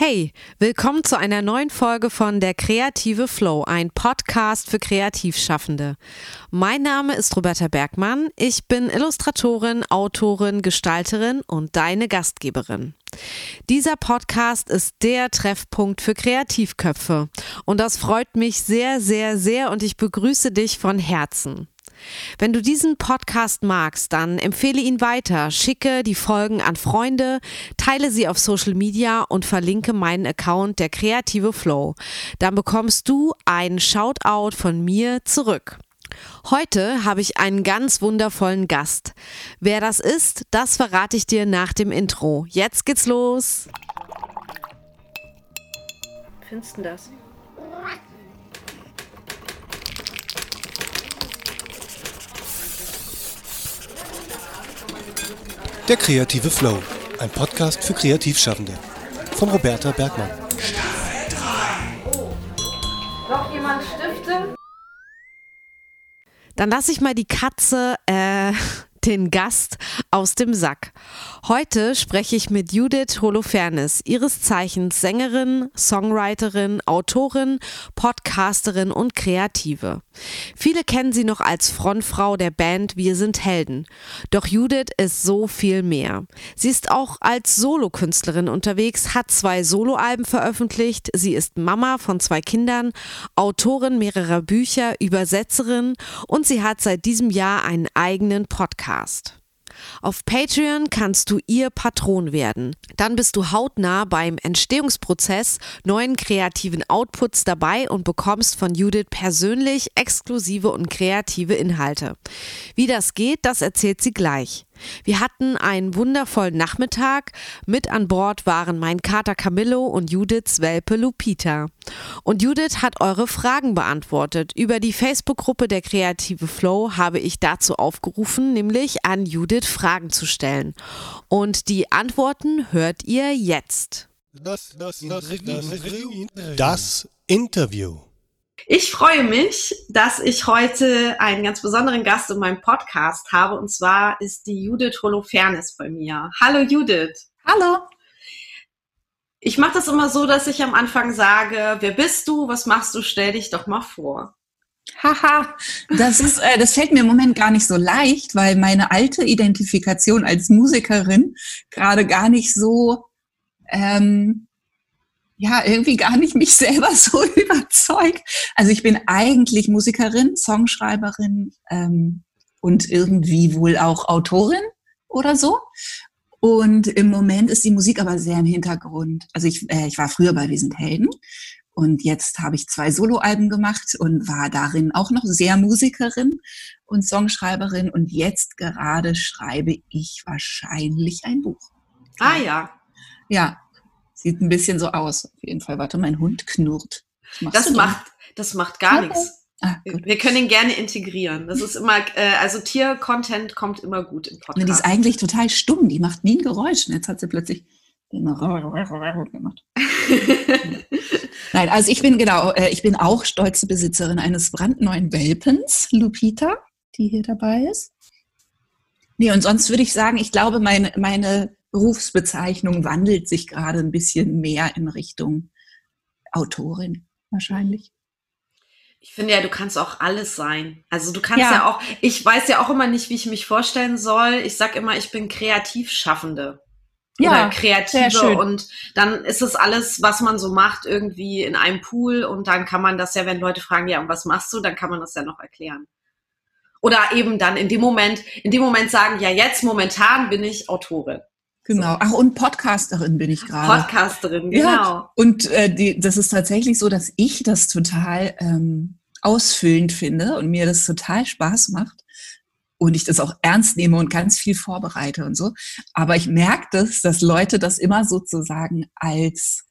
Hey, willkommen zu einer neuen Folge von Der Kreative Flow, ein Podcast für Kreativschaffende. Mein Name ist Roberta Bergmann, ich bin Illustratorin, Autorin, Gestalterin und deine Gastgeberin. Dieser Podcast ist der Treffpunkt für Kreativköpfe und das freut mich sehr, sehr, sehr und ich begrüße dich von Herzen. Wenn du diesen Podcast magst, dann empfehle ihn weiter, schicke die Folgen an Freunde, teile sie auf Social Media und verlinke meinen Account der Kreative Flow. Dann bekommst du einen Shoutout von mir zurück. Heute habe ich einen ganz wundervollen Gast. Wer das ist, das verrate ich dir nach dem Intro. Jetzt geht's los. Findest du das? Der kreative Flow, ein Podcast für Kreativschaffende von Roberta Bergmann. Noch jemand Stifte? Dann lasse ich mal die Katze äh, den Gast aus dem Sack. Heute spreche ich mit Judith Holofernes, ihres Zeichens Sängerin, Songwriterin, Autorin, Podcasterin und Kreative. Viele kennen sie noch als Frontfrau der Band Wir sind Helden. Doch Judith ist so viel mehr. Sie ist auch als Solokünstlerin unterwegs, hat zwei Soloalben veröffentlicht, sie ist Mama von zwei Kindern, Autorin mehrerer Bücher, Übersetzerin und sie hat seit diesem Jahr einen eigenen Podcast. Auf Patreon kannst du ihr Patron werden. Dann bist du hautnah beim Entstehungsprozess neuen kreativen Outputs dabei und bekommst von Judith persönlich exklusive und kreative Inhalte. Wie das geht, das erzählt sie gleich. Wir hatten einen wundervollen Nachmittag. Mit an Bord waren mein Kater Camillo und Judiths Welpe Lupita. Und Judith hat eure Fragen beantwortet. Über die Facebook-Gruppe der Kreative Flow habe ich dazu aufgerufen, nämlich an Judith Fragen zu stellen. Und die Antworten hört ihr jetzt. Das, das, das, das Interview. Ich freue mich, dass ich heute einen ganz besonderen Gast in meinem Podcast habe. Und zwar ist die Judith Holofernes bei mir. Hallo Judith. Hallo. Ich mache das immer so, dass ich am Anfang sage, wer bist du, was machst du, stell dich doch mal vor. Haha, das ist, äh, das fällt mir im Moment gar nicht so leicht, weil meine alte Identifikation als Musikerin gerade gar nicht so ähm, ja, irgendwie gar nicht mich selber so überzeugt. Also ich bin eigentlich Musikerin, Songschreiberin ähm, und irgendwie wohl auch Autorin oder so. Und im Moment ist die Musik aber sehr im Hintergrund. Also ich, äh, ich war früher bei Wir sind Helden und jetzt habe ich zwei Soloalben gemacht und war darin auch noch sehr Musikerin und Songschreiberin und jetzt gerade schreibe ich wahrscheinlich ein Buch. Ah ja. Ja, Sieht ein bisschen so aus. Auf jeden Fall. Warte, mein Hund knurrt. Das macht, das macht gar nichts. Ah, wir können ihn gerne integrieren. Das ist immer, äh, also Tier-Content kommt immer gut im Podcast. die ist eigentlich total stumm. Die macht nie ein Geräusch. Und jetzt hat sie plötzlich gemacht. Nein, also ich bin genau, äh, ich bin auch stolze Besitzerin eines brandneuen Welpens, Lupita, die hier dabei ist. Nee, und sonst würde ich sagen, ich glaube, meine, meine Berufsbezeichnung wandelt sich gerade ein bisschen mehr in Richtung Autorin wahrscheinlich. Ich finde ja, du kannst auch alles sein. Also du kannst ja. ja auch, ich weiß ja auch immer nicht, wie ich mich vorstellen soll. Ich sag immer, ich bin Kreativschaffende. Ja, oder Kreative und dann ist es alles, was man so macht, irgendwie in einem Pool und dann kann man das ja, wenn Leute fragen, ja, und was machst du, dann kann man das ja noch erklären. Oder eben dann in dem Moment, in dem Moment sagen, ja, jetzt momentan bin ich Autorin. Genau. Ach, und Podcasterin bin ich gerade. Podcasterin, genau. Ja. Und äh, die, das ist tatsächlich so, dass ich das total ähm, ausfüllend finde und mir das total Spaß macht. Und ich das auch ernst nehme und ganz viel vorbereite und so. Aber ich merke das, dass Leute das immer sozusagen als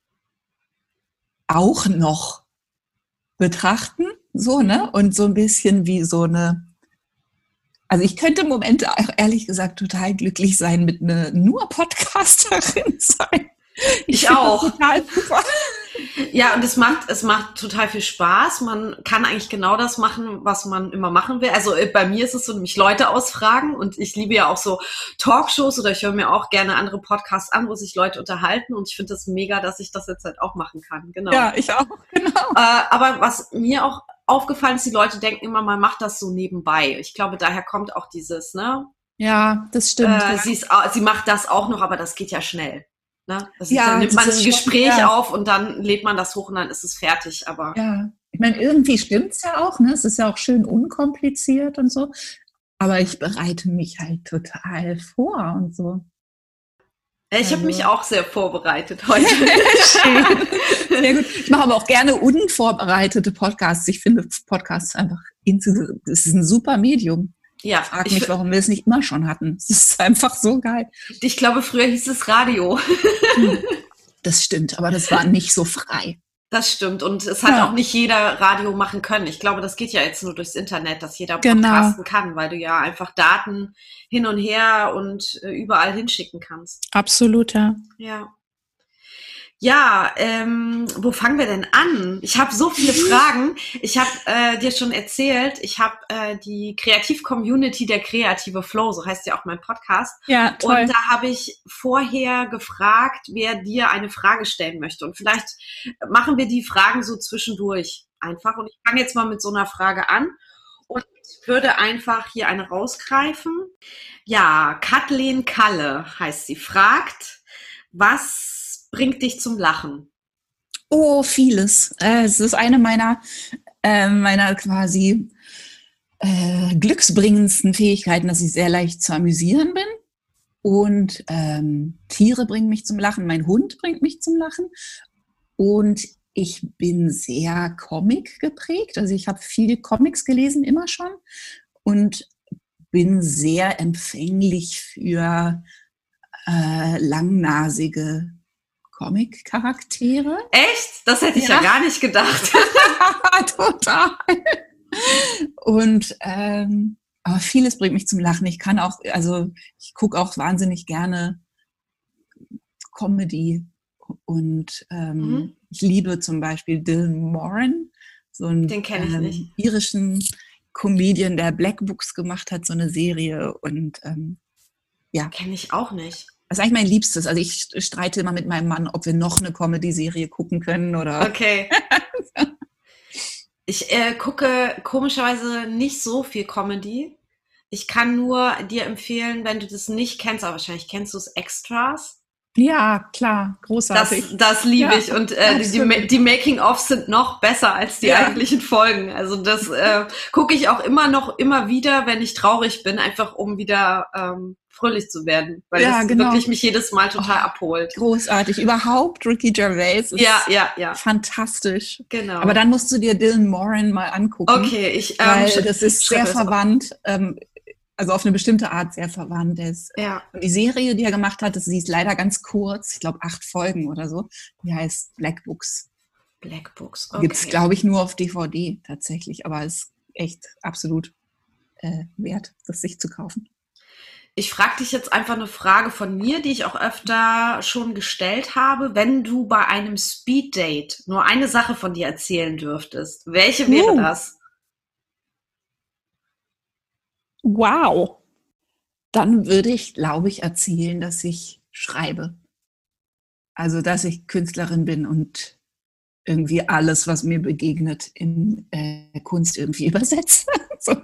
auch noch betrachten, so, ne? Und so ein bisschen wie so eine also ich könnte im Moment ehrlich gesagt total glücklich sein, mit einer nur Podcasterin sein. Ich, ich auch. Total super. Ja, und es macht, es macht total viel Spaß. Man kann eigentlich genau das machen, was man immer machen will. Also äh, bei mir ist es so, nämlich Leute ausfragen und ich liebe ja auch so Talkshows oder ich höre mir auch gerne andere Podcasts an, wo sich Leute unterhalten und ich finde das mega, dass ich das jetzt halt auch machen kann. Genau. Ja, ich auch, genau. Äh, aber was mir auch aufgefallen ist, die Leute denken immer, man macht das so nebenbei. Ich glaube, daher kommt auch dieses, ne? Ja, das stimmt. Äh, sie, ist, sie macht das auch noch, aber das geht ja schnell. Ne? Das ja, ist, dann nimmt man ein Gespräch ja. auf und dann lädt man das hoch und dann ist es fertig. Aber ja, ich meine, irgendwie stimmt es ja auch. Ne? Es ist ja auch schön unkompliziert und so. Aber ich bereite mich halt total vor und so. Ich habe mich also auch sehr vorbereitet heute. sehr gut. Ich mache aber auch gerne unvorbereitete Podcasts. Ich finde Podcasts einfach, das ist ein super Medium. Ja. Ich frage mich, warum wir es nicht immer schon hatten. Es ist einfach so geil. Ich glaube, früher hieß es Radio. Hm. Das stimmt, aber das war nicht so frei. Das stimmt. Und es hat ja. auch nicht jeder Radio machen können. Ich glaube, das geht ja jetzt nur durchs Internet, dass jeder genau. podcasten kann, weil du ja einfach Daten hin und her und äh, überall hinschicken kannst. Absolut, ja. Ja. Ja, ähm, wo fangen wir denn an? Ich habe so viele Fragen. Ich habe äh, dir schon erzählt, ich habe äh, die Kreativ-Community der kreative Flow, so heißt ja auch mein Podcast. Ja, toll. Und da habe ich vorher gefragt, wer dir eine Frage stellen möchte. Und vielleicht machen wir die Fragen so zwischendurch einfach. Und ich fange jetzt mal mit so einer Frage an. Und ich würde einfach hier eine rausgreifen. Ja, Kathleen Kalle heißt sie, fragt, was bringt dich zum Lachen? Oh, vieles. Äh, es ist eine meiner, äh, meiner quasi äh, glücksbringendsten Fähigkeiten, dass ich sehr leicht zu amüsieren bin. Und ähm, Tiere bringen mich zum Lachen, mein Hund bringt mich zum Lachen. Und ich bin sehr Comic geprägt. Also ich habe viele Comics gelesen, immer schon. Und bin sehr empfänglich für äh, langnasige Comic-Charaktere. Echt? Das hätte ich ja, ja gar nicht gedacht. Total. Und ähm, aber vieles bringt mich zum Lachen. Ich kann auch, also ich gucke auch wahnsinnig gerne Comedy und ähm, mhm. ich liebe zum Beispiel Dylan Moran, so einen ähm, irischen Comedian, der Black Books gemacht hat, so eine Serie und ähm, ja. Kenne ich auch nicht. Das ist eigentlich mein Liebstes. Also ich streite immer mit meinem Mann, ob wir noch eine Comedy-Serie gucken können oder. Okay. ich äh, gucke komischerweise nicht so viel Comedy. Ich kann nur dir empfehlen, wenn du das nicht kennst, aber wahrscheinlich kennst du es Extras. Ja, klar, großartig. Das, das liebe ja, ich. Und äh, die, die Making-ofs sind noch besser als die ja. eigentlichen Folgen. Also das äh, gucke ich auch immer noch, immer wieder, wenn ich traurig bin, einfach um wieder ähm, fröhlich zu werden, weil ja, das genau. wirklich mich jedes Mal total oh, abholt. Großartig. Überhaupt Ricky Gervais ist ja, ja, ja. fantastisch. Genau. Aber dann musst du dir Dylan Moran mal angucken. Okay, ich ähm, weil das ist sehr verwandt. Ähm, also auf eine bestimmte Art sehr verwandt ist. Ja. Und die Serie, die er gemacht hat, sie ist leider ganz kurz, ich glaube acht Folgen oder so. Die heißt Black Books. Black Books. Okay. Gibt es, glaube ich, nur auf DVD tatsächlich, aber ist echt absolut äh, wert, das sich zu kaufen. Ich frage dich jetzt einfach eine Frage von mir, die ich auch öfter schon gestellt habe. Wenn du bei einem Speeddate nur eine Sache von dir erzählen dürftest, welche wäre uh. das? Wow. Dann würde ich, glaube ich, erzählen, dass ich schreibe. Also, dass ich Künstlerin bin und irgendwie alles, was mir begegnet, in äh, Kunst irgendwie übersetze. so.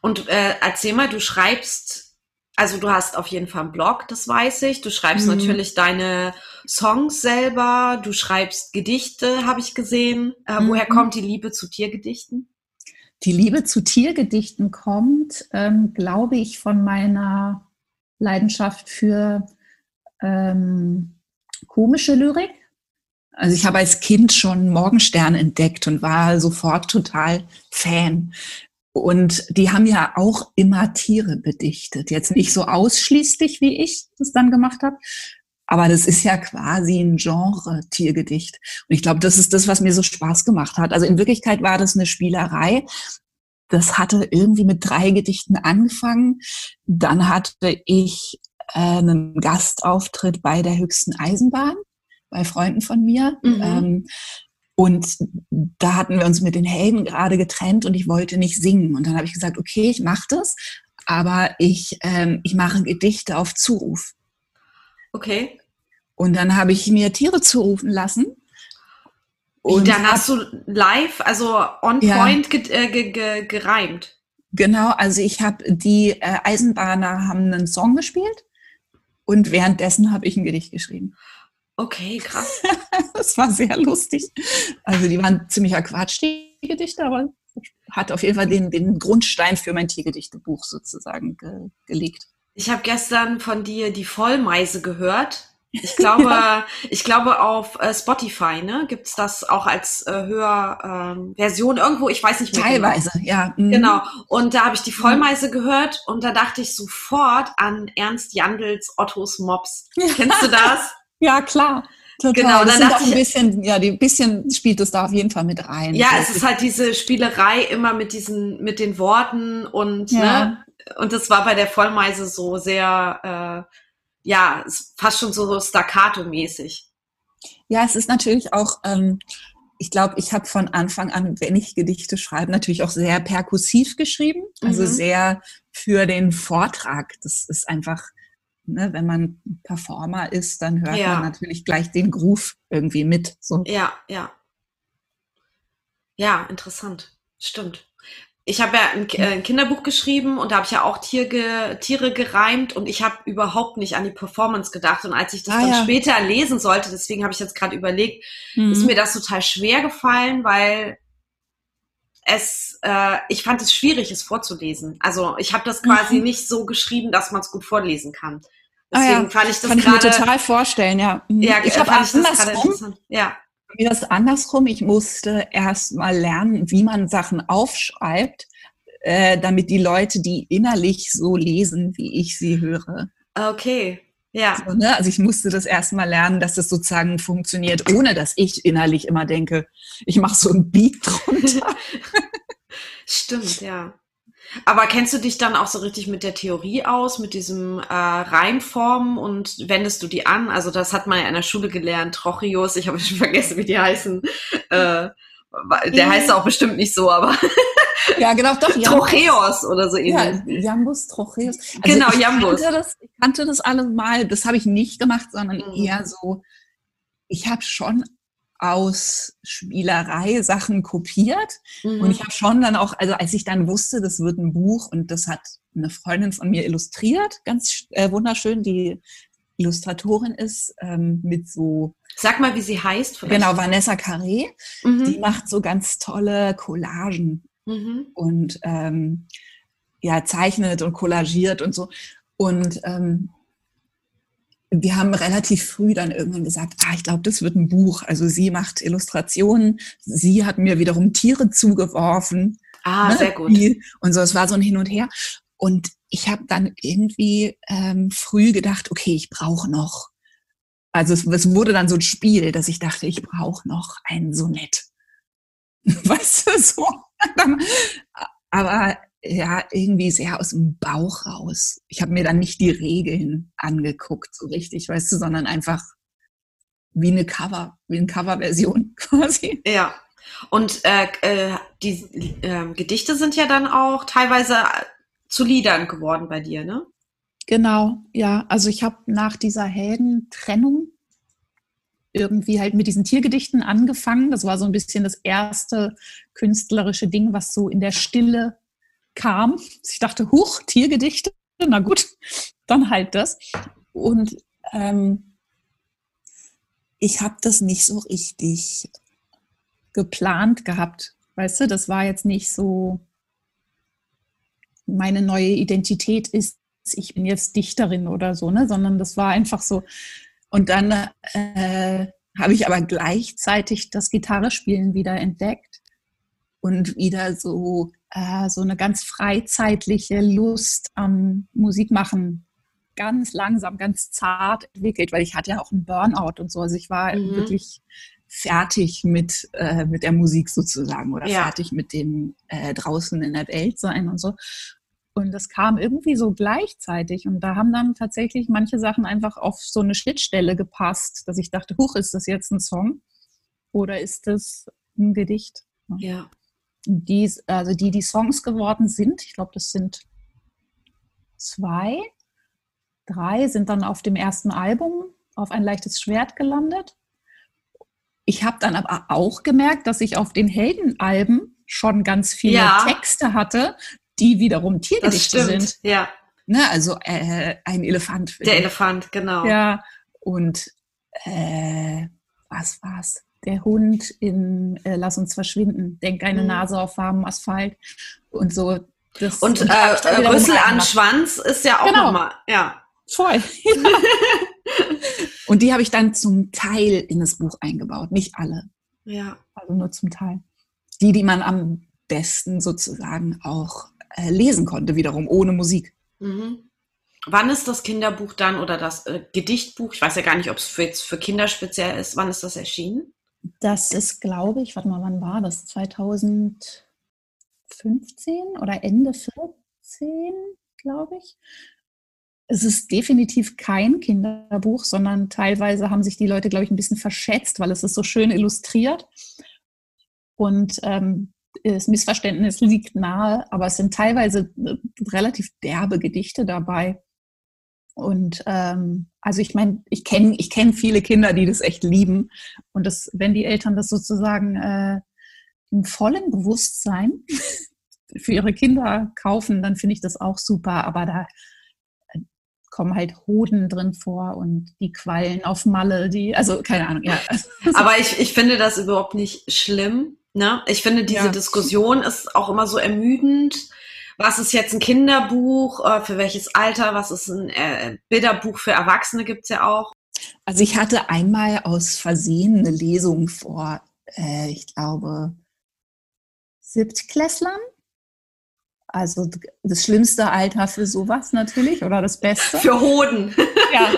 Und äh, erzähl mal, du schreibst, also du hast auf jeden Fall einen Blog, das weiß ich. Du schreibst mhm. natürlich deine Songs selber, du schreibst Gedichte, habe ich gesehen. Äh, mhm. Woher kommt die Liebe zu Tiergedichten? Die Liebe zu Tiergedichten kommt, ähm, glaube ich, von meiner Leidenschaft für ähm, komische Lyrik. Also ich habe als Kind schon Morgenstern entdeckt und war sofort total Fan. Und die haben ja auch immer Tiere bedichtet. Jetzt nicht so ausschließlich, wie ich das dann gemacht habe, aber das ist ja quasi ein Genre Tiergedicht. Und ich glaube, das ist das, was mir so Spaß gemacht hat. Also in Wirklichkeit war das eine Spielerei. Das hatte irgendwie mit drei Gedichten angefangen. Dann hatte ich äh, einen Gastauftritt bei der höchsten Eisenbahn bei Freunden von mir. Mhm. Ähm, und da hatten wir uns mit den Helden gerade getrennt und ich wollte nicht singen. Und dann habe ich gesagt, okay, ich mache das, aber ich, ähm, ich mache Gedichte auf Zuruf. Okay. Und dann habe ich mir Tiere zurufen lassen. Und dann hast du live, also on point ge äh, ge ge gereimt. Genau, also ich habe die äh, Eisenbahner haben einen Song gespielt und währenddessen habe ich ein Gedicht geschrieben. Okay, krass. das war sehr lustig. Also die waren ziemlicher Quatsch, die Gedichte, aber hat auf jeden Fall den, den Grundstein für mein Tiergedichtebuch sozusagen ge gelegt. Ich habe gestern von dir die Vollmeise gehört. Ich glaube, ja. ich glaube auf äh, Spotify, ne, gibt's das auch als äh, Hörversion ähm, irgendwo, ich weiß nicht mehr. Genau. Teilweise, genau. ja. Mhm. Genau. Und da habe ich die Vollmeise gehört und da dachte ich sofort an Ernst Jandls Ottos Mops. Kennst du das? Ja, klar. Total. Genau, das dann dachte ein bisschen, ja, die bisschen spielt es da auf jeden Fall mit rein. Ja, es ist halt diese Spielerei immer mit diesen, mit den Worten und, ja. ne, und das war bei der Vollmeise so sehr, äh, ja, fast schon so staccato-mäßig. Ja, es ist natürlich auch, ähm, ich glaube, ich habe von Anfang an, wenn ich Gedichte schreibe, natürlich auch sehr perkussiv geschrieben, also mhm. sehr für den Vortrag. Das ist einfach ne, wenn man Performer ist, dann hört ja. man natürlich gleich den Groove irgendwie mit. So. Ja, ja. Ja, interessant. Stimmt. Ich habe ja ein, äh, ein, Kinderbuch geschrieben und da habe ich ja auch Tier Tiere gereimt und ich habe überhaupt nicht an die Performance gedacht. Und als ich das ah, dann ja. später lesen sollte, deswegen habe ich jetzt gerade überlegt, mhm. ist mir das total schwer gefallen, weil es, äh, ich fand es schwierig, es vorzulesen. Also ich habe das quasi mhm. nicht so geschrieben, dass man es gut vorlesen kann. Deswegen ah, ja. fand ich das Kann ich mir total vorstellen, ja. Mhm. Ja, ich habe andersrum. Ja. Mir das andersrum. Ich musste erst mal lernen, wie man Sachen aufschreibt, äh, damit die Leute die innerlich so lesen, wie ich sie höre. Okay. Ja. So, ne? Also ich musste das erstmal lernen, dass das sozusagen funktioniert, ohne dass ich innerlich immer denke, ich mache so ein Beat drunter. Stimmt, ja. Aber kennst du dich dann auch so richtig mit der Theorie aus, mit diesem äh, Reimformen und wendest du die an? Also das hat man ja in der Schule gelernt, Trochius, ich habe schon vergessen, wie die heißen. Äh, der heißt auch bestimmt nicht so, aber ja, genau, doch. Trocheos oder so ähnlich. Ja, Jambus, Trocheus. Also genau, ich Jambus. Kannte das, ich kannte das alle mal. Das habe ich nicht gemacht, sondern mhm. eher so, ich habe schon aus Spielerei Sachen kopiert. Mhm. Und ich habe schon dann auch, also als ich dann wusste, das wird ein Buch und das hat eine Freundin von mir illustriert, ganz äh, wunderschön, die Illustratorin ist, ähm, mit so. Sag mal, wie sie heißt. Vielleicht. Genau, Vanessa Carré. Mhm. Die macht so ganz tolle Collagen mhm. und ähm, ja, zeichnet und collagiert und so. Und ähm, wir haben relativ früh dann irgendwann gesagt, ah, ich glaube, das wird ein Buch. Also sie macht Illustrationen, sie hat mir wiederum Tiere zugeworfen. Ah, ne? sehr gut. Und so, es war so ein Hin und Her. Und ich habe dann irgendwie ähm, früh gedacht, okay, ich brauche noch. Also es, es wurde dann so ein Spiel, dass ich dachte, ich brauche noch ein Sonett. weißt du, so. Aber ja, irgendwie sehr aus dem Bauch raus. Ich habe mir dann nicht die Regeln angeguckt, so richtig, weißt du, sondern einfach wie eine Cover, wie eine Coverversion quasi. Ja. Und äh, äh, die äh, Gedichte sind ja dann auch teilweise zu Liedern geworden bei dir, ne? Genau, ja. Also ich habe nach dieser Heldentrennung irgendwie halt mit diesen Tiergedichten angefangen. Das war so ein bisschen das erste künstlerische Ding, was so in der Stille kam. Ich dachte, huch, Tiergedichte, na gut, dann halt das. Und ähm, ich habe das nicht so richtig geplant gehabt. Weißt du, das war jetzt nicht so, meine neue Identität ist, ich bin jetzt Dichterin oder so, ne? sondern das war einfach so. Und dann äh, habe ich aber gleichzeitig das Gitarrespielen wieder entdeckt und wieder so äh, so eine ganz freizeitliche Lust am Musikmachen ganz langsam, ganz zart entwickelt, weil ich hatte ja auch einen Burnout und so. Also ich war mhm. wirklich fertig mit, äh, mit der Musik sozusagen oder ja. fertig mit dem äh, draußen in der Welt sein und so. Und das kam irgendwie so gleichzeitig. Und da haben dann tatsächlich manche Sachen einfach auf so eine Schnittstelle gepasst, dass ich dachte, huch, ist das jetzt ein Song oder ist das ein Gedicht? Ja. Die, also die, die Songs geworden sind, ich glaube, das sind zwei, drei, sind dann auf dem ersten Album auf ein leichtes Schwert gelandet. Ich habe dann aber auch gemerkt, dass ich auf den Heldenalben schon ganz viele ja. Texte hatte, die wiederum Tiergedichte sind. Ja. Ne, also äh, ein Elefant. Der Elefant, genau. Ja. Und äh, was war's? Der Hund in äh, Lass uns verschwinden. Denk eine mhm. Nase auf warmem Asphalt. Und so. Das, und und äh, Rüssel an Schwanz ist ja auch genau. nochmal. Ja. Voll. und die habe ich dann zum Teil in das Buch eingebaut. Nicht alle. Ja. Also nur zum Teil. Die, die man am besten sozusagen auch äh, lesen konnte, wiederum ohne Musik. Mhm. Wann ist das Kinderbuch dann oder das äh, Gedichtbuch? Ich weiß ja gar nicht, ob es jetzt für Kinder speziell ist. Wann ist das erschienen? Das ist, glaube ich, warte mal, wann war das? 2015 oder Ende 14, glaube ich. Es ist definitiv kein Kinderbuch, sondern teilweise haben sich die Leute, glaube ich, ein bisschen verschätzt, weil es ist so schön illustriert. Und ähm, das Missverständnis liegt nahe, aber es sind teilweise äh, relativ derbe Gedichte dabei. Und ähm, also ich meine, ich kenne ich kenn viele Kinder, die das echt lieben. Und das, wenn die Eltern das sozusagen äh, im vollen Bewusstsein für ihre Kinder kaufen, dann finde ich das auch super. Aber da äh, kommen halt Hoden drin vor und die Quallen auf Malle, die, also keine Ahnung, ja. Aber ich, ich finde das überhaupt nicht schlimm. Ne? Ich finde, diese ja. Diskussion ist auch immer so ermüdend. Was ist jetzt ein Kinderbuch? Äh, für welches Alter? Was ist ein äh, Bilderbuch für Erwachsene? Gibt es ja auch. Also ich hatte einmal aus Versehen eine Lesung vor, äh, ich glaube, Siebtklässlern. Also das schlimmste Alter für sowas natürlich oder das Beste. Für Hoden. Ja.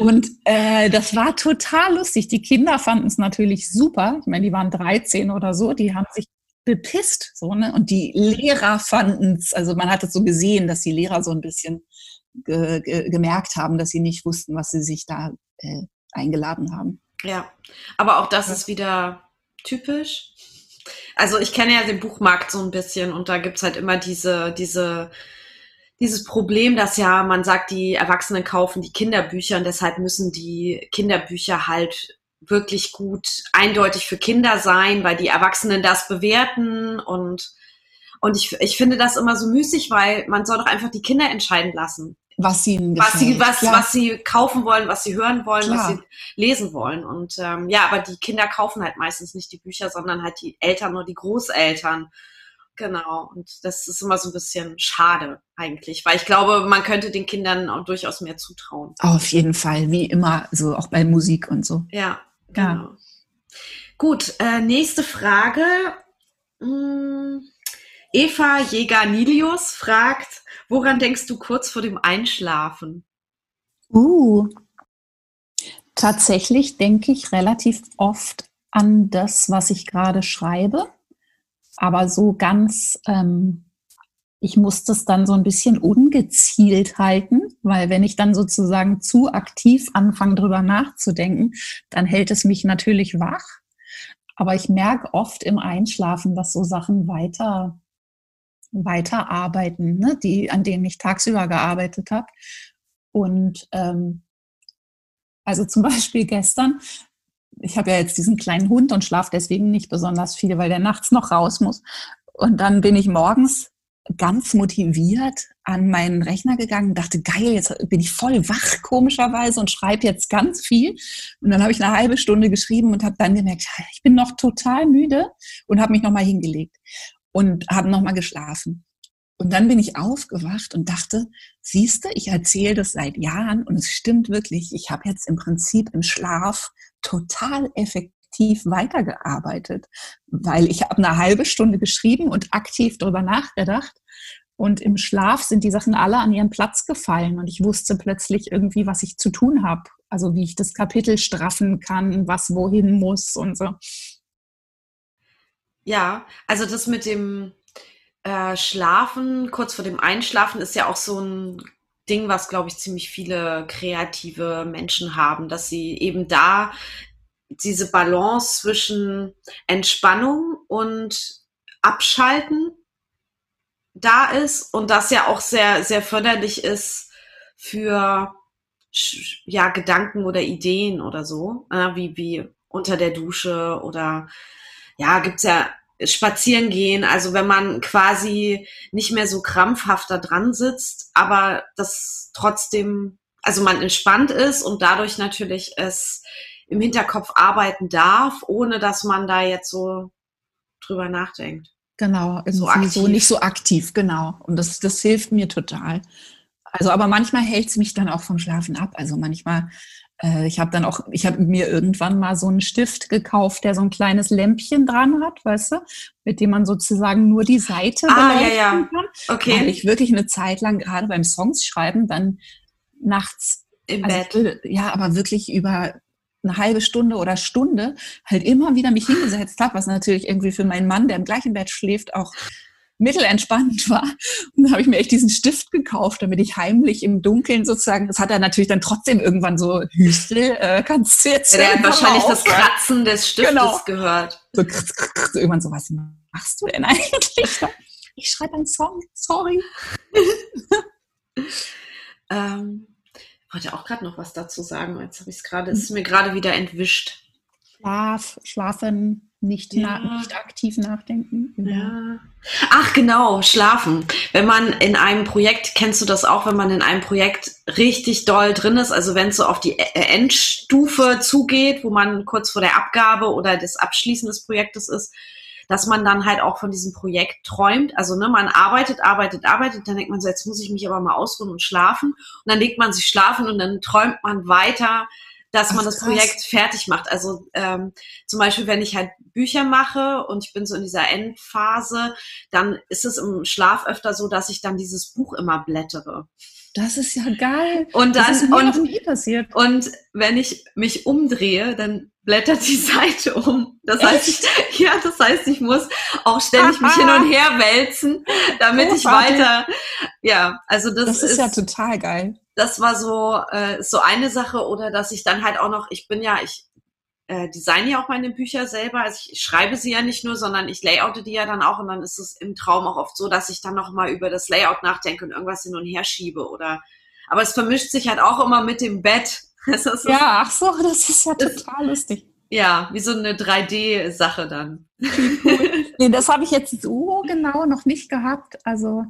Und äh, das war total lustig. Die Kinder fanden es natürlich super. Ich meine, die waren 13 oder so. Die haben sich bepisst. So, ne? Und die Lehrer fanden es, also man hat es so gesehen, dass die Lehrer so ein bisschen ge ge gemerkt haben, dass sie nicht wussten, was sie sich da äh, eingeladen haben. Ja, aber auch das ja. ist wieder typisch also ich kenne ja den Buchmarkt so ein bisschen und da gibt's halt immer diese, diese, dieses Problem, dass ja man sagt, die Erwachsenen kaufen die Kinderbücher und deshalb müssen die Kinderbücher halt wirklich gut eindeutig für Kinder sein, weil die Erwachsenen das bewerten und und ich, ich finde das immer so müßig, weil man soll doch einfach die Kinder entscheiden lassen was sie was sie was, was sie kaufen wollen, was sie hören wollen, Klar. was sie lesen wollen. Und ähm, ja, aber die Kinder kaufen halt meistens nicht die Bücher, sondern halt die Eltern oder die Großeltern. Genau. Und das ist immer so ein bisschen schade eigentlich, weil ich glaube, man könnte den Kindern auch durchaus mehr zutrauen. Auf jeden Fall, wie immer, so auch bei Musik und so. Ja, genau. Ja. Gut, äh, nächste Frage. Hm, Eva Jäger-Nilius fragt, Woran denkst du kurz vor dem Einschlafen? Uh, tatsächlich denke ich relativ oft an das, was ich gerade schreibe, aber so ganz, ähm, ich muss das dann so ein bisschen ungezielt halten, weil wenn ich dann sozusagen zu aktiv anfange, drüber nachzudenken, dann hält es mich natürlich wach. Aber ich merke oft im Einschlafen, dass so Sachen weiter weiterarbeiten, ne, die, an denen ich tagsüber gearbeitet habe. Und ähm, also zum Beispiel gestern, ich habe ja jetzt diesen kleinen Hund und schlafe deswegen nicht besonders viel, weil der nachts noch raus muss. Und dann bin ich morgens ganz motiviert an meinen Rechner gegangen und dachte, geil, jetzt bin ich voll wach komischerweise und schreibe jetzt ganz viel. Und dann habe ich eine halbe Stunde geschrieben und habe dann gemerkt, ich bin noch total müde und habe mich nochmal hingelegt und habe nochmal geschlafen. Und dann bin ich aufgewacht und dachte, siehste, ich erzähle das seit Jahren und es stimmt wirklich. Ich habe jetzt im Prinzip im Schlaf total effektiv weitergearbeitet, weil ich habe eine halbe Stunde geschrieben und aktiv darüber nachgedacht. Und im Schlaf sind die Sachen alle an ihren Platz gefallen und ich wusste plötzlich irgendwie, was ich zu tun habe. Also wie ich das Kapitel straffen kann, was wohin muss und so. Ja, also das mit dem, äh, Schlafen, kurz vor dem Einschlafen, ist ja auch so ein Ding, was, glaube ich, ziemlich viele kreative Menschen haben, dass sie eben da diese Balance zwischen Entspannung und Abschalten da ist und das ja auch sehr, sehr förderlich ist für ja, Gedanken oder Ideen oder so, äh, wie, wie unter der Dusche oder ja, gibt's ja spazieren gehen, also wenn man quasi nicht mehr so krampfhafter dran sitzt, aber das trotzdem, also man entspannt ist und dadurch natürlich es im Hinterkopf arbeiten darf, ohne dass man da jetzt so drüber nachdenkt. Genau, so, aktiv. so nicht so aktiv, genau. Und das, das hilft mir total. Also, aber manchmal hält es mich dann auch vom Schlafen ab. Also manchmal äh, ich habe dann auch, ich habe mir irgendwann mal so einen Stift gekauft, der so ein kleines Lämpchen dran hat, weißt du, mit dem man sozusagen nur die Seite ah, ja, ja. kann. Okay. Weil ich wirklich eine Zeit lang gerade beim Songs schreiben dann nachts im also Bett. Würde, ja, aber wirklich über eine halbe Stunde oder Stunde halt immer wieder mich hingesetzt habe, was natürlich irgendwie für meinen Mann, der im gleichen Bett schläft, auch mittelentspannt war. Und dann habe ich mir echt diesen Stift gekauft, damit ich heimlich im Dunkeln sozusagen, das hat er natürlich dann trotzdem irgendwann so, Hüstel, äh, kannst du jetzt. Ja, der hat wahrscheinlich das Kratzen des Stiftes genau. gehört. So, krz, krz, irgendwann so, was machst du denn eigentlich? Ich schreibe einen Song, sorry. ähm, wollte auch gerade noch was dazu sagen. Jetzt habe ich es gerade, es ist mir gerade wieder entwischt. Schlaf, schlafen, nicht, ja. nicht aktiv nachdenken. Ja. Ach genau, schlafen. Wenn man in einem Projekt, kennst du das auch, wenn man in einem Projekt richtig doll drin ist, also wenn es so auf die e-, äh, Endstufe zugeht, wo man kurz vor der Abgabe oder das Abschließen des Projektes ist, dass man dann halt auch von diesem Projekt träumt. Also ne, man arbeitet, arbeitet, arbeitet, dann denkt man so, jetzt muss ich mich aber mal ausruhen und schlafen. Und dann legt man sich schlafen und dann träumt man weiter dass man Ach, das Projekt fertig macht. Also ähm, zum Beispiel, wenn ich halt Bücher mache und ich bin so in dieser Endphase, dann ist es im Schlaf öfter so, dass ich dann dieses Buch immer blättere. Das ist ja geil. Und dann das ist mir und, nie passiert. Und wenn ich mich umdrehe, dann blättert die Seite um. Das heißt, ich, ja, das heißt, ich muss auch ständig mich hin und her wälzen, damit Großartig. ich weiter. Ja, also das, das ist, ist ja total geil das war so, äh, so eine Sache oder dass ich dann halt auch noch, ich bin ja, ich äh, designe ja auch meine Bücher selber, also ich schreibe sie ja nicht nur, sondern ich layoute die ja dann auch und dann ist es im Traum auch oft so, dass ich dann noch mal über das Layout nachdenke und irgendwas hin und her schiebe oder, aber es vermischt sich halt auch immer mit dem Bett. ja, ach so, das ist ja total lustig. Ja, wie so eine 3D-Sache dann. Cool. Nee, das habe ich jetzt so genau noch nicht gehabt. Also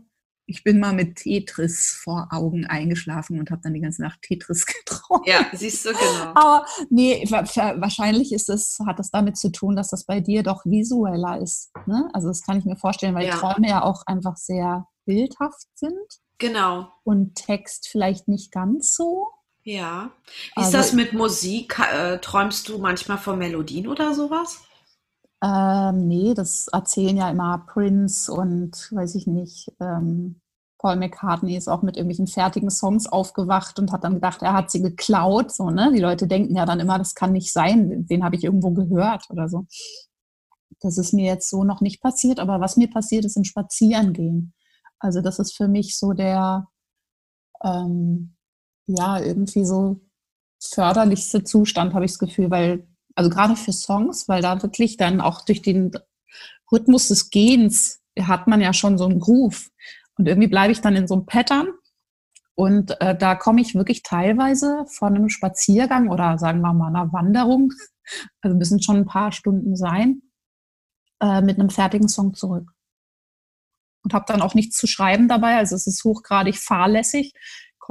ich bin mal mit Tetris vor Augen eingeschlafen und habe dann die ganze Nacht Tetris geträumt. Ja, siehst du, genau. Aber nee, wahrscheinlich ist es, hat das damit zu tun, dass das bei dir doch visueller ist. Ne? Also das kann ich mir vorstellen, weil ja. Träume ja auch einfach sehr bildhaft sind. Genau. Und Text vielleicht nicht ganz so. Ja. Wie ist also, das mit Musik? Äh, träumst du manchmal von Melodien oder sowas? Ähm, nee, das erzählen ja immer Prince und weiß ich nicht, ähm, Paul McCartney ist auch mit irgendwelchen fertigen Songs aufgewacht und hat dann gedacht, er hat sie geklaut. So, ne? Die Leute denken ja dann immer, das kann nicht sein, den habe ich irgendwo gehört oder so. Das ist mir jetzt so noch nicht passiert, aber was mir passiert ist im Spazierengehen. Also das ist für mich so der, ähm, ja, irgendwie so förderlichste Zustand, habe ich das Gefühl, weil also gerade für Songs, weil da wirklich dann auch durch den Rhythmus des Gehens hat man ja schon so einen Groove. Und irgendwie bleibe ich dann in so einem Pattern. Und äh, da komme ich wirklich teilweise von einem Spaziergang oder sagen wir mal einer Wanderung, also müssen schon ein paar Stunden sein, äh, mit einem fertigen Song zurück. Und habe dann auch nichts zu schreiben dabei. Also es ist hochgradig fahrlässig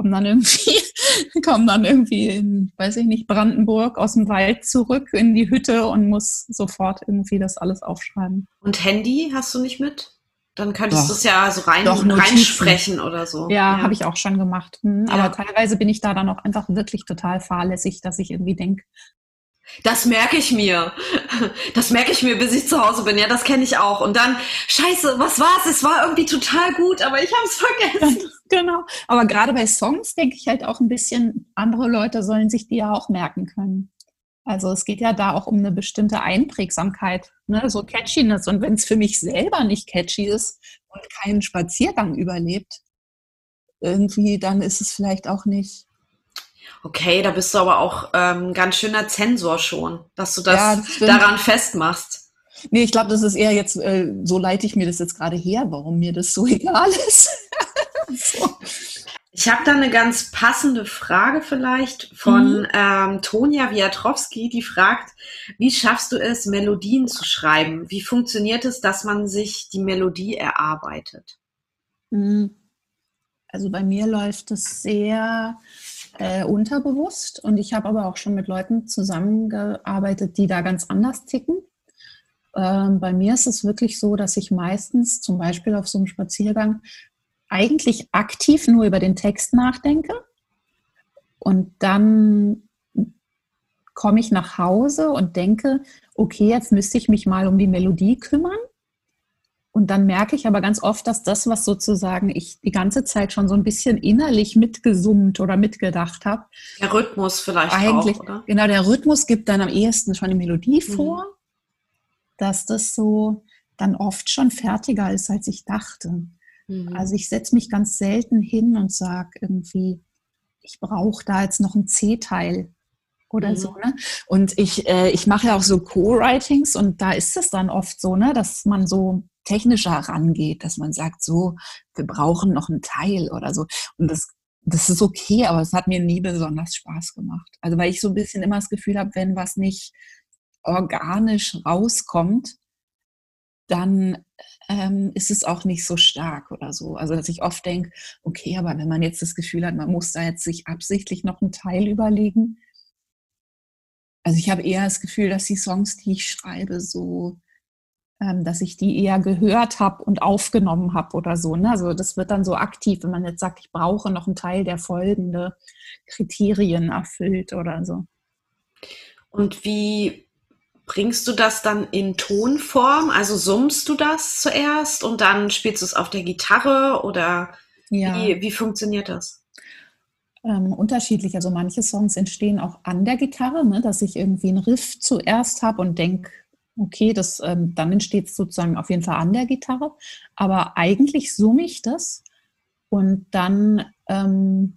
komme dann irgendwie, komme dann irgendwie in, weiß ich nicht, Brandenburg aus dem Wald zurück in die Hütte und muss sofort irgendwie das alles aufschreiben. Und Handy hast du nicht mit? Dann könntest du es ja so rein, reinsprechen oder so. Ja, ja. habe ich auch schon gemacht. Hm, ja. Aber teilweise bin ich da dann auch einfach wirklich total fahrlässig, dass ich irgendwie denke, das merke ich mir. Das merke ich mir, bis ich zu Hause bin. Ja, das kenne ich auch. Und dann, scheiße, was war's? Es war irgendwie total gut, aber ich habe es vergessen. genau. Aber gerade bei Songs denke ich halt auch ein bisschen, andere Leute sollen sich die ja auch merken können. Also es geht ja da auch um eine bestimmte Einprägsamkeit, ne? so Catchiness. Und wenn es für mich selber nicht catchy ist, und keinen Spaziergang überlebt, irgendwie, dann ist es vielleicht auch nicht. Okay, da bist du aber auch ähm, ganz schöner Zensor schon, dass du das, ja, das daran festmachst. Nee, ich glaube, das ist eher jetzt, äh, so leite ich mir das jetzt gerade her, warum mir das so egal ist. so. Ich habe da eine ganz passende Frage vielleicht von mhm. ähm, Tonja Wiatrowski, die fragt, wie schaffst du es, Melodien zu schreiben? Wie funktioniert es, dass man sich die Melodie erarbeitet? Mhm. Also bei mir läuft es sehr äh, unterbewusst und ich habe aber auch schon mit Leuten zusammengearbeitet, die da ganz anders ticken. Ähm, bei mir ist es wirklich so, dass ich meistens zum Beispiel auf so einem Spaziergang eigentlich aktiv nur über den Text nachdenke und dann komme ich nach Hause und denke, okay, jetzt müsste ich mich mal um die Melodie kümmern. Und dann merke ich aber ganz oft, dass das, was sozusagen ich die ganze Zeit schon so ein bisschen innerlich mitgesummt oder mitgedacht habe. Der Rhythmus vielleicht eigentlich, auch, oder? Genau, der Rhythmus gibt dann am ehesten schon die Melodie mhm. vor, dass das so dann oft schon fertiger ist, als ich dachte. Mhm. Also ich setze mich ganz selten hin und sage irgendwie, ich brauche da jetzt noch ein C-Teil oder mhm. so. Ne? Und ich, äh, ich mache ja auch so Co-Writings und da ist es dann oft so, ne, dass man so technischer rangeht, dass man sagt, so, wir brauchen noch ein Teil oder so. Und das, das ist okay, aber es hat mir nie besonders Spaß gemacht. Also weil ich so ein bisschen immer das Gefühl habe, wenn was nicht organisch rauskommt, dann ähm, ist es auch nicht so stark oder so. Also dass ich oft denke, okay, aber wenn man jetzt das Gefühl hat, man muss da jetzt sich absichtlich noch einen Teil überlegen. Also ich habe eher das Gefühl, dass die Songs, die ich schreibe, so, dass ich die eher gehört habe und aufgenommen habe oder so. Ne? Also das wird dann so aktiv, wenn man jetzt sagt, ich brauche noch einen Teil, der folgende Kriterien erfüllt oder so. Und wie Bringst du das dann in Tonform? Also summst du das zuerst und dann spielst du es auf der Gitarre oder ja. wie, wie funktioniert das? Ähm, unterschiedlich. Also manche Songs entstehen auch an der Gitarre, ne, dass ich irgendwie einen Riff zuerst habe und denke, okay, das, ähm, dann entsteht es sozusagen auf jeden Fall an der Gitarre. Aber eigentlich summe ich das und dann ähm,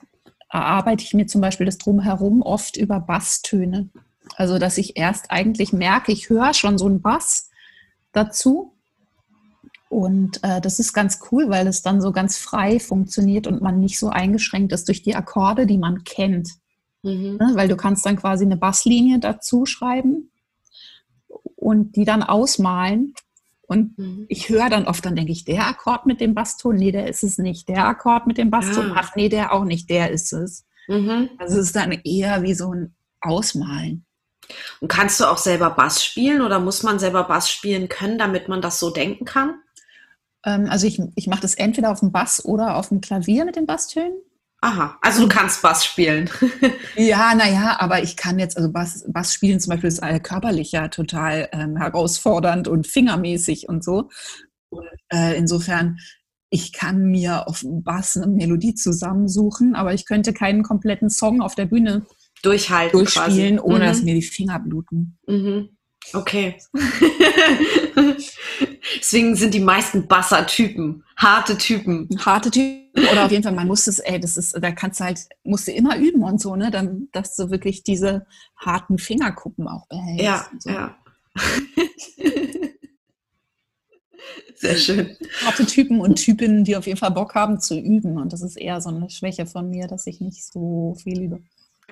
erarbeite ich mir zum Beispiel das Drumherum oft über Basstöne. Also, dass ich erst eigentlich merke, ich höre schon so einen Bass dazu. Und äh, das ist ganz cool, weil es dann so ganz frei funktioniert und man nicht so eingeschränkt ist durch die Akkorde, die man kennt. Mhm. Ne? Weil du kannst dann quasi eine Basslinie dazu schreiben und die dann ausmalen. Und mhm. ich höre dann oft, dann denke ich, der Akkord mit dem Basston, nee, der ist es nicht. Der Akkord mit dem Basston, ah. ach nee, der auch nicht, der ist es. Mhm. Also es ist dann eher wie so ein Ausmalen. Und kannst du auch selber Bass spielen oder muss man selber Bass spielen können, damit man das so denken kann? Ähm, also ich, ich mache das entweder auf dem Bass oder auf dem Klavier mit den Basstönen. Aha, also du kannst Bass spielen. ja, naja, aber ich kann jetzt, also Bass, Bass spielen zum Beispiel ist äh, körperlich ja total ähm, herausfordernd und fingermäßig und so. Und, äh, insofern, ich kann mir auf Bass eine Melodie zusammensuchen, aber ich könnte keinen kompletten Song auf der Bühne durchhalten durchspielen, quasi. ohne mhm. dass mir die Finger bluten. Mhm. Okay. Deswegen sind die meisten Basser-Typen, harte Typen. Harte Typen. Oder auf jeden Fall, man muss es, ey, das ist, da kannst du halt, musst du immer üben und so, ne? Dann, dass du wirklich diese harten Fingerkuppen auch behältst. Ja, so. ja. Sehr schön. Harte Typen und Typinnen, die auf jeden Fall Bock haben zu üben. Und das ist eher so eine Schwäche von mir, dass ich nicht so viel übe.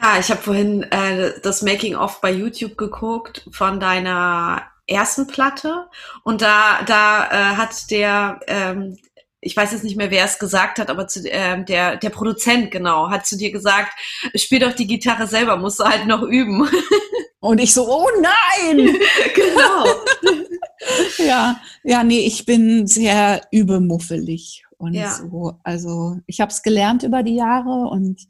Ja, ich habe vorhin äh, das Making-of bei YouTube geguckt von deiner ersten Platte und da, da äh, hat der, ähm, ich weiß jetzt nicht mehr, wer es gesagt hat, aber zu, äh, der, der Produzent, genau, hat zu dir gesagt, spiel doch die Gitarre selber, musst du halt noch üben. Und ich so, oh nein! genau. ja, ja, nee, ich bin sehr übemuffelig und ja. so. Also ich habe es gelernt über die Jahre und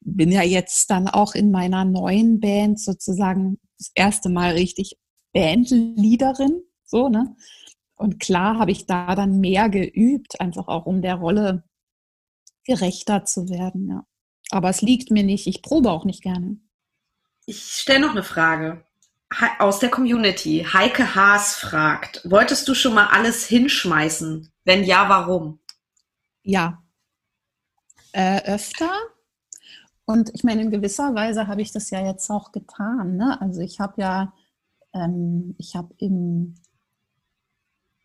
bin ja jetzt dann auch in meiner neuen Band sozusagen das erste Mal richtig Bandleaderin, so, ne? Und klar habe ich da dann mehr geübt, einfach auch um der Rolle gerechter zu werden, ja. Aber es liegt mir nicht, ich probe auch nicht gerne. Ich stelle noch eine Frage. aus der Community. Heike Haas fragt, wolltest du schon mal alles hinschmeißen? Wenn ja, warum? Ja. Äh, öfter. Und ich meine, in gewisser Weise habe ich das ja jetzt auch getan. Ne? Also ich habe ja, ähm, ich habe im,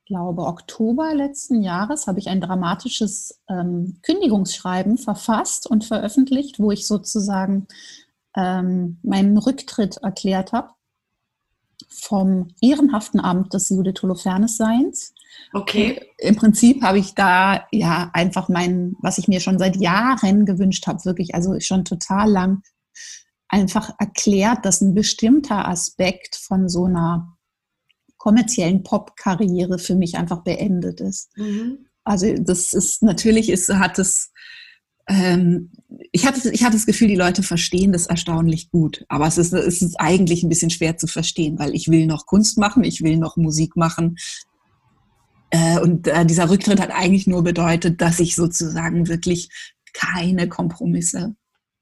glaube Oktober letzten Jahres, habe ich ein dramatisches ähm, Kündigungsschreiben verfasst und veröffentlicht, wo ich sozusagen ähm, meinen Rücktritt erklärt habe vom ehrenhaften Amt des Judith Holofernes-Seins. Okay. Im Prinzip habe ich da ja einfach mein, was ich mir schon seit Jahren gewünscht habe, wirklich, also schon total lang, einfach erklärt, dass ein bestimmter Aspekt von so einer kommerziellen Pop-Karriere für mich einfach beendet ist. Mhm. Also das ist natürlich ist, hat es ähm, ich, hatte, ich hatte das Gefühl, die Leute verstehen das erstaunlich gut. Aber es ist, es ist eigentlich ein bisschen schwer zu verstehen, weil ich will noch Kunst machen, ich will noch Musik machen. Äh, und äh, dieser Rücktritt hat eigentlich nur bedeutet, dass ich sozusagen wirklich keine Kompromisse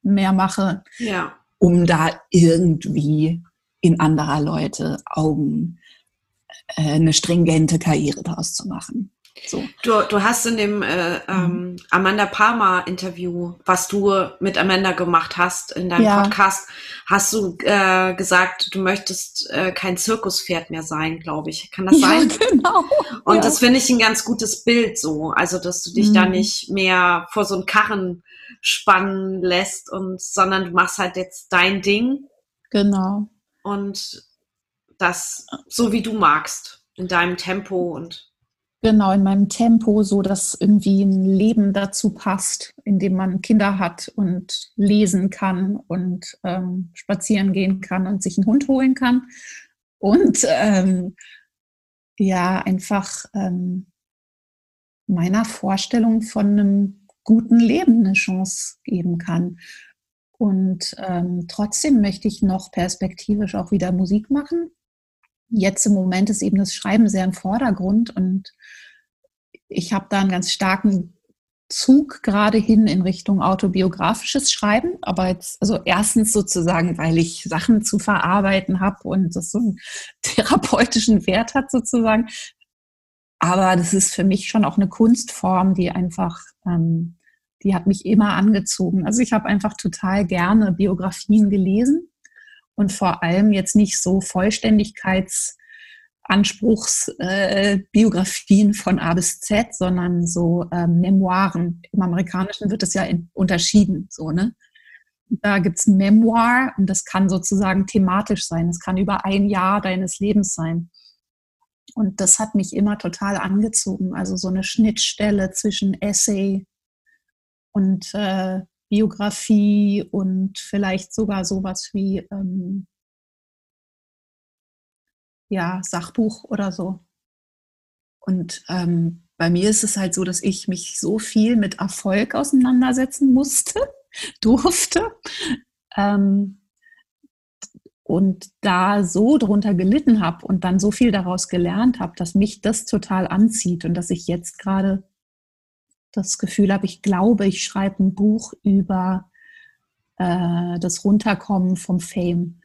mehr mache, ja. Um da irgendwie in anderer Leute Augen äh, eine stringente Karriere daraus zu machen. So. Du, du hast in dem äh, ähm, mhm. Amanda Palmer Interview, was du mit Amanda gemacht hast in deinem ja. Podcast, hast du äh, gesagt, du möchtest äh, kein Zirkuspferd mehr sein, glaube ich. Kann das sein? Ja, genau. Und ja. das finde ich ein ganz gutes Bild so. Also, dass du dich mhm. da nicht mehr vor so einen Karren spannen lässt und, sondern du machst halt jetzt dein Ding. Genau. Und das so wie du magst, in deinem Tempo und Genau, in meinem Tempo, so dass irgendwie ein Leben dazu passt, in dem man Kinder hat und lesen kann und ähm, spazieren gehen kann und sich einen Hund holen kann. Und ähm, ja, einfach ähm, meiner Vorstellung von einem guten Leben eine Chance geben kann. Und ähm, trotzdem möchte ich noch perspektivisch auch wieder Musik machen Jetzt im Moment ist eben das Schreiben sehr im Vordergrund und ich habe da einen ganz starken Zug gerade hin in Richtung autobiografisches Schreiben, aber jetzt, also erstens sozusagen, weil ich Sachen zu verarbeiten habe und das so einen therapeutischen Wert hat sozusagen. Aber das ist für mich schon auch eine Kunstform, die einfach, ähm, die hat mich immer angezogen. Also ich habe einfach total gerne Biografien gelesen und vor allem jetzt nicht so Vollständigkeitsanspruchsbiografien äh, von A bis Z, sondern so ähm, Memoiren. Im Amerikanischen wird es ja in, unterschieden, so, ne? Da gibt's ein Memoir und das kann sozusagen thematisch sein. Es kann über ein Jahr deines Lebens sein. Und das hat mich immer total angezogen. Also so eine Schnittstelle zwischen Essay und äh, Biografie und vielleicht sogar sowas wie ähm, ja, Sachbuch oder so. Und ähm, bei mir ist es halt so, dass ich mich so viel mit Erfolg auseinandersetzen musste, durfte. Ähm, und da so drunter gelitten habe und dann so viel daraus gelernt habe, dass mich das total anzieht und dass ich jetzt gerade das Gefühl habe, ich glaube, ich schreibe ein Buch über äh, das Runterkommen vom Fame.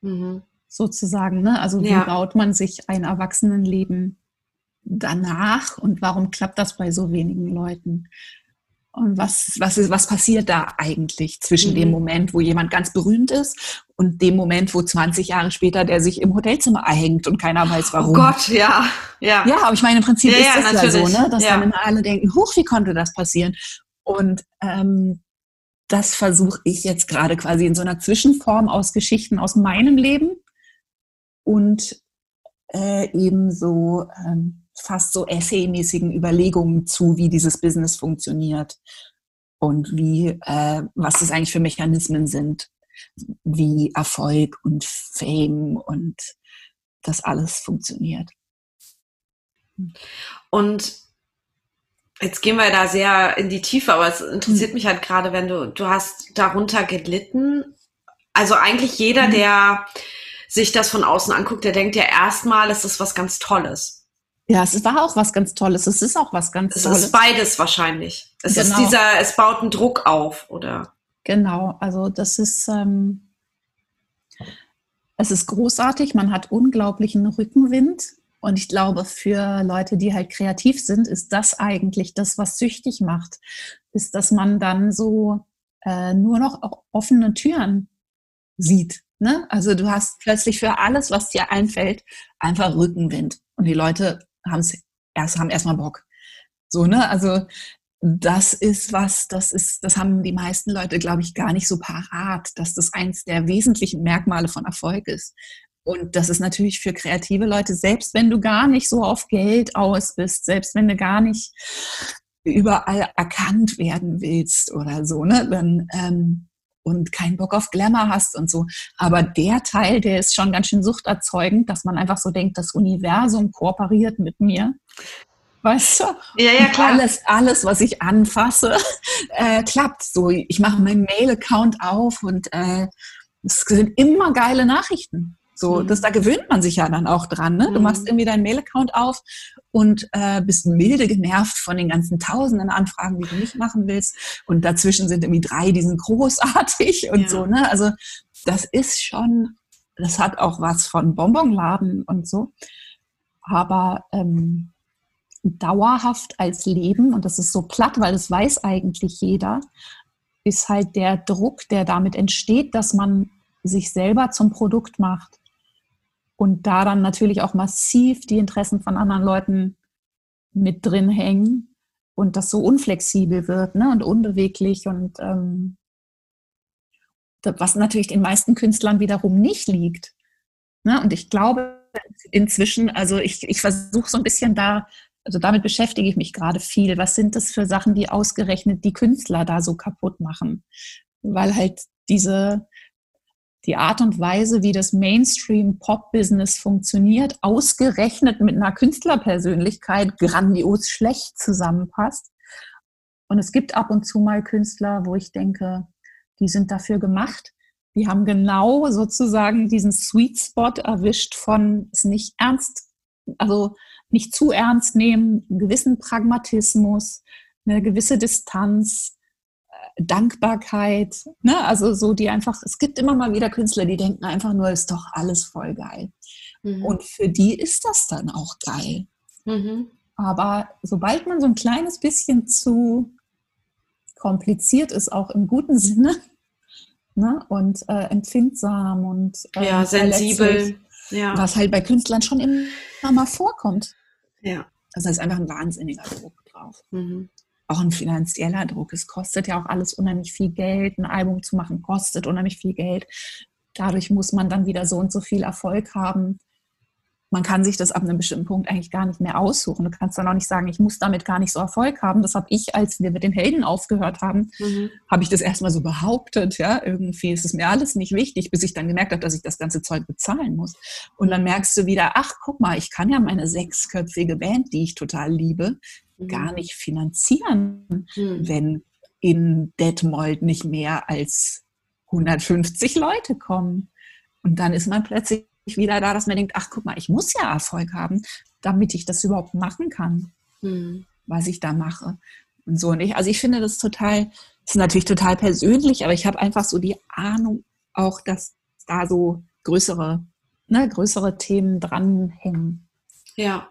Mhm. Sozusagen, ne? Also wie ja. baut man sich ein Erwachsenenleben danach und warum klappt das bei so wenigen Leuten? Und was, was, ist, was passiert da eigentlich zwischen mhm. dem Moment, wo jemand ganz berühmt ist und dem Moment, wo 20 Jahre später der sich im Hotelzimmer erhängt und keiner weiß oh warum? Oh Gott, ja. Ja, ja aber ich meine, im Prinzip ja, ist das ja, ja so, ne? dass ja. dann alle denken, huch, wie konnte das passieren? Und ähm, das versuche ich jetzt gerade quasi in so einer Zwischenform aus Geschichten aus meinem Leben und äh, eben so ähm, fast so essaymäßigen Überlegungen zu, wie dieses Business funktioniert und wie, äh, was das eigentlich für Mechanismen sind, wie Erfolg und Fame und das alles funktioniert. Und jetzt gehen wir da sehr in die Tiefe, aber es interessiert mhm. mich halt gerade, wenn du, du hast darunter gelitten. Also eigentlich jeder, mhm. der sich das von außen anguckt, der denkt ja erstmal, es ist was ganz Tolles. Ja, es war auch was ganz Tolles. Es ist auch was ganz es Tolles. Es ist beides wahrscheinlich. Es genau. ist dieser, es baut einen Druck auf, oder? Genau, also das ist, ähm, es ist großartig, man hat unglaublichen Rückenwind. Und ich glaube, für Leute, die halt kreativ sind, ist das eigentlich das, was süchtig macht, ist, dass man dann so äh, nur noch offene Türen sieht. Ne? Also du hast plötzlich für alles, was dir einfällt, einfach Rückenwind. Und die Leute haben es erst, haben erstmal Bock. So, ne? Also das ist was, das ist, das haben die meisten Leute, glaube ich, gar nicht so parat, dass das eins der wesentlichen Merkmale von Erfolg ist. Und das ist natürlich für kreative Leute, selbst wenn du gar nicht so auf Geld aus bist, selbst wenn du gar nicht überall erkannt werden willst oder so, ne, dann ähm, und keinen Bock auf Glamour hast und so. Aber der Teil, der ist schon ganz schön suchterzeugend, dass man einfach so denkt, das Universum kooperiert mit mir. Weißt du? Ja, ja, klar. alles, alles, was ich anfasse, äh, klappt. So, ich mache meinen Mail-Account auf und äh, es sind immer geile Nachrichten. So, mhm. das, da gewöhnt man sich ja dann auch dran. Ne? Du machst mhm. irgendwie deinen Mail-Account auf und äh, bist milde genervt von den ganzen tausenden Anfragen, die du nicht machen willst. Und dazwischen sind irgendwie drei, die sind großartig und ja. so. Ne? Also das ist schon, das hat auch was von Bonbonladen und so. Aber ähm, dauerhaft als Leben, und das ist so platt, weil das weiß eigentlich jeder, ist halt der Druck, der damit entsteht, dass man sich selber zum Produkt macht und da dann natürlich auch massiv die Interessen von anderen Leuten mit drin hängen und das so unflexibel wird ne, und unbeweglich und ähm, was natürlich den meisten Künstlern wiederum nicht liegt. Ne? Und ich glaube inzwischen, also ich, ich versuche so ein bisschen da, also damit beschäftige ich mich gerade viel. Was sind das für Sachen, die ausgerechnet die Künstler da so kaputt machen? Weil halt diese, die Art und Weise, wie das Mainstream-Pop-Business funktioniert, ausgerechnet mit einer Künstlerpersönlichkeit grandios schlecht zusammenpasst. Und es gibt ab und zu mal Künstler, wo ich denke, die sind dafür gemacht. Die haben genau sozusagen diesen Sweet Spot erwischt von es nicht ernst, also nicht zu ernst nehmen, einen gewissen Pragmatismus, eine gewisse Distanz, Dankbarkeit, ne? also so die einfach, es gibt immer mal wieder Künstler, die denken einfach nur, ist doch alles voll geil. Mhm. Und für die ist das dann auch geil. Mhm. Aber sobald man so ein kleines bisschen zu kompliziert ist, auch im guten Sinne, ne? und äh, empfindsam und äh, ja, sensibel, ja. was halt bei Künstlern schon immer mal vorkommt. Ja. Also da ist einfach ein wahnsinniger Druck drauf. Mhm auch ein finanzieller Druck. Es kostet ja auch alles unheimlich viel Geld. Ein Album zu machen kostet unheimlich viel Geld. Dadurch muss man dann wieder so und so viel Erfolg haben. Man kann sich das ab einem bestimmten Punkt eigentlich gar nicht mehr aussuchen. Du kannst dann auch nicht sagen, ich muss damit gar nicht so Erfolg haben. Das habe ich, als wir mit den Helden aufgehört haben, mhm. habe ich das erstmal so behauptet. Ja, irgendwie ist es mir alles nicht wichtig, bis ich dann gemerkt habe, dass ich das ganze Zeug bezahlen muss. Und dann merkst du wieder, ach, guck mal, ich kann ja meine sechsköpfige Band, die ich total liebe, mhm. gar nicht finanzieren, mhm. wenn in Detmold nicht mehr als 150 Leute kommen. Und dann ist man plötzlich wieder da, dass man denkt, ach guck mal, ich muss ja Erfolg haben, damit ich das überhaupt machen kann, mhm. was ich da mache. Und so nicht. Also ich finde das total, das ist natürlich total persönlich, aber ich habe einfach so die Ahnung auch, dass da so größere, ne, größere Themen dranhängen. Ja.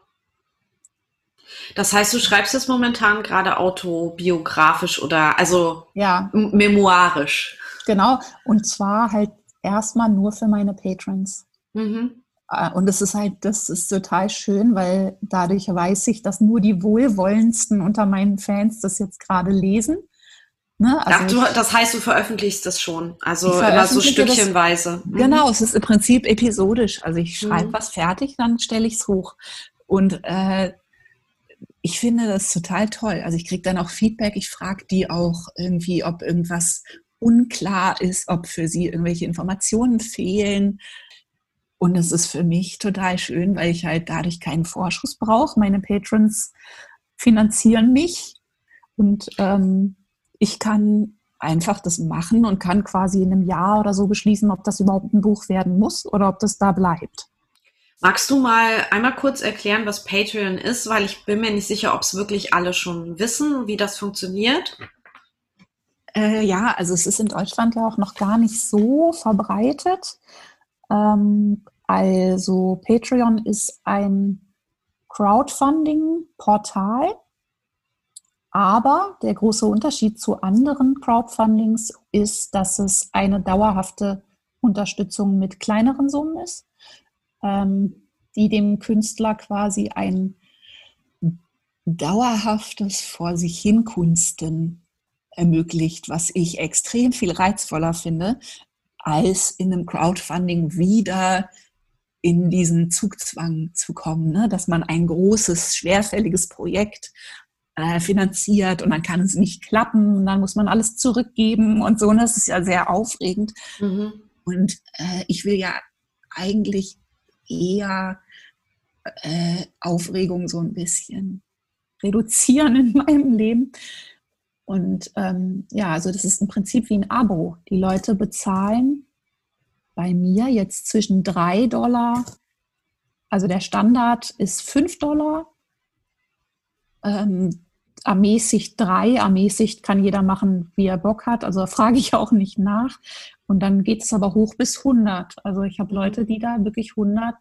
Das heißt, du schreibst jetzt momentan gerade autobiografisch oder also ja. memoirisch. Genau, und zwar halt erstmal nur für meine Patrons. Mhm. Äh, und das ist halt, das ist total schön, weil dadurch weiß ich, dass nur die Wohlwollendsten unter meinen Fans das jetzt gerade lesen. Ne? Also Ach, du, das heißt, du veröffentlichst das schon, also immer so stückchenweise. Das, mhm. Genau, es ist im Prinzip episodisch. Also ich schreibe mhm. was fertig, dann stelle ich es hoch. Und äh, ich finde das total toll. Also ich kriege dann auch Feedback. Ich frage die auch irgendwie, ob irgendwas unklar ist, ob für sie irgendwelche Informationen fehlen. Und es ist für mich total schön, weil ich halt dadurch keinen Vorschuss brauche. Meine Patrons finanzieren mich und ähm, ich kann einfach das machen und kann quasi in einem Jahr oder so beschließen, ob das überhaupt ein Buch werden muss oder ob das da bleibt. Magst du mal einmal kurz erklären, was Patreon ist? Weil ich bin mir nicht sicher, ob es wirklich alle schon wissen, wie das funktioniert. Äh, ja, also es ist in Deutschland ja auch noch gar nicht so verbreitet. Ähm, also Patreon ist ein Crowdfunding-Portal, aber der große Unterschied zu anderen Crowdfundings ist, dass es eine dauerhafte Unterstützung mit kleineren Summen ist, ähm, die dem Künstler quasi ein dauerhaftes Vor sich hin Kunsten ermöglicht, was ich extrem viel reizvoller finde, als in einem Crowdfunding wieder in diesen Zugzwang zu kommen, ne? dass man ein großes, schwerfälliges Projekt äh, finanziert und dann kann es nicht klappen und dann muss man alles zurückgeben und so. Und das ist ja sehr aufregend. Mhm. Und äh, ich will ja eigentlich eher äh, Aufregung so ein bisschen reduzieren in meinem Leben. Und ähm, ja, also das ist im Prinzip wie ein Abo. Die Leute bezahlen bei mir jetzt zwischen 3 Dollar, also der Standard ist 5 Dollar, ähm, ermäßigt 3, ermäßigt kann jeder machen, wie er Bock hat, also frage ich auch nicht nach. Und dann geht es aber hoch bis 100. Also ich habe Leute, die da wirklich 100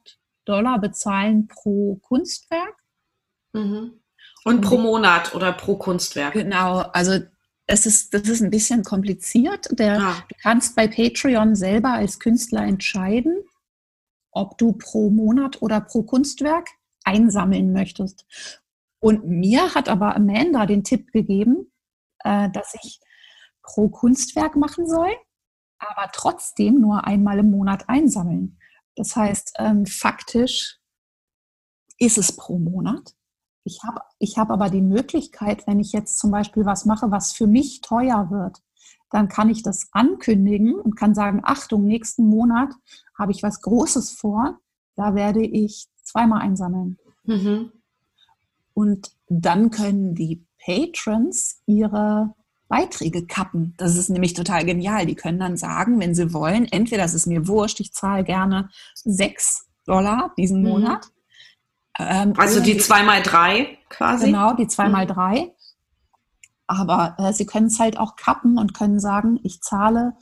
Dollar bezahlen pro Kunstwerk. Mhm. Und pro Monat oder pro Kunstwerk. Genau, also es ist, das ist ein bisschen kompliziert. Der, ah. Du kannst bei Patreon selber als Künstler entscheiden, ob du pro Monat oder pro Kunstwerk einsammeln möchtest. Und mir hat aber Amanda den Tipp gegeben, äh, dass ich pro Kunstwerk machen soll, aber trotzdem nur einmal im Monat einsammeln. Das heißt, ähm, faktisch ist es pro Monat. Ich habe ich hab aber die Möglichkeit, wenn ich jetzt zum Beispiel was mache, was für mich teuer wird, dann kann ich das ankündigen und kann sagen, Achtung, nächsten Monat habe ich was Großes vor, da werde ich zweimal einsammeln. Mhm. Und dann können die Patrons ihre Beiträge kappen. Das ist nämlich total genial. Die können dann sagen, wenn sie wollen, entweder das ist mir wurscht, ich zahle gerne sechs Dollar diesen mhm. Monat ähm, also die zwei mal drei quasi? Genau, die zwei mal mhm. drei. Aber äh, Sie können es halt auch kappen und können sagen, ich zahle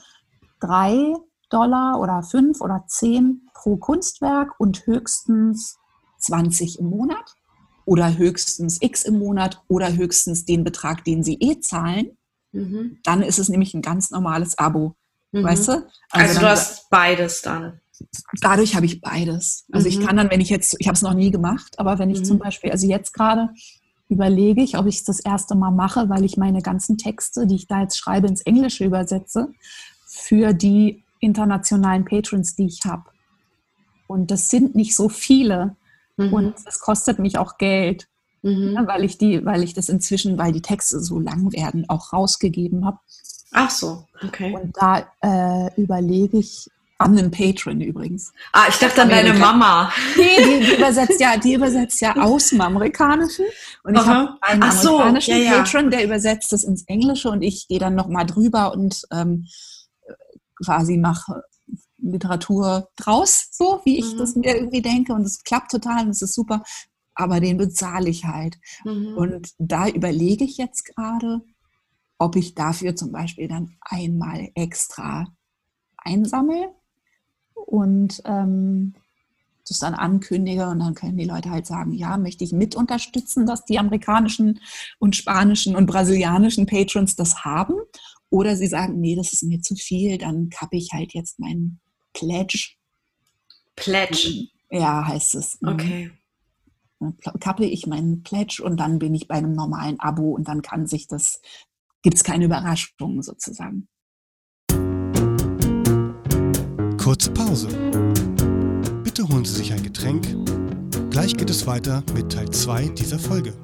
drei Dollar oder fünf oder zehn pro Kunstwerk und höchstens 20 im Monat oder höchstens X im Monat oder höchstens den Betrag, den Sie eh zahlen. Mhm. Dann ist es nämlich ein ganz normales Abo. Mhm. Weißt du? Also, also du hast beides dann dadurch habe ich beides. Also mhm. ich kann dann, wenn ich jetzt, ich habe es noch nie gemacht, aber wenn ich mhm. zum Beispiel, also jetzt gerade überlege ich, ob ich es das erste Mal mache, weil ich meine ganzen Texte, die ich da jetzt schreibe, ins Englische übersetze für die internationalen Patrons, die ich habe. Und das sind nicht so viele. Mhm. Und es kostet mich auch Geld. Mhm. Ja, weil ich die, weil ich das inzwischen, weil die Texte so lang werden, auch rausgegeben habe. Ach so, okay. Und da äh, überlege ich, an einen Patron übrigens. Ah, ich dachte an deine Mama. Nee, die, die, übersetzt ja, die übersetzt ja aus dem Amerikanischen. Und ich habe einen Ach amerikanischen so, ja, Patron, der übersetzt das ins Englische und ich gehe dann nochmal drüber und ähm, quasi mache Literatur draus, so wie ich mhm. das mir irgendwie denke. Und es klappt total und es ist super. Aber den bezahle ich halt. Mhm. Und da überlege ich jetzt gerade, ob ich dafür zum Beispiel dann einmal extra einsammle und ähm, das dann ankündige und dann können die Leute halt sagen, ja, möchte ich mit unterstützen, dass die amerikanischen und spanischen und brasilianischen Patrons das haben oder sie sagen, nee, das ist mir zu viel, dann kappe ich halt jetzt meinen Pledge. Pledge? Ja, heißt es. Mhm. Okay. Kappe ich meinen Pledge und dann bin ich bei einem normalen Abo und dann kann sich das, gibt es keine Überraschungen sozusagen. Kurze Pause. Bitte holen Sie sich ein Getränk. Gleich geht es weiter mit Teil 2 dieser Folge.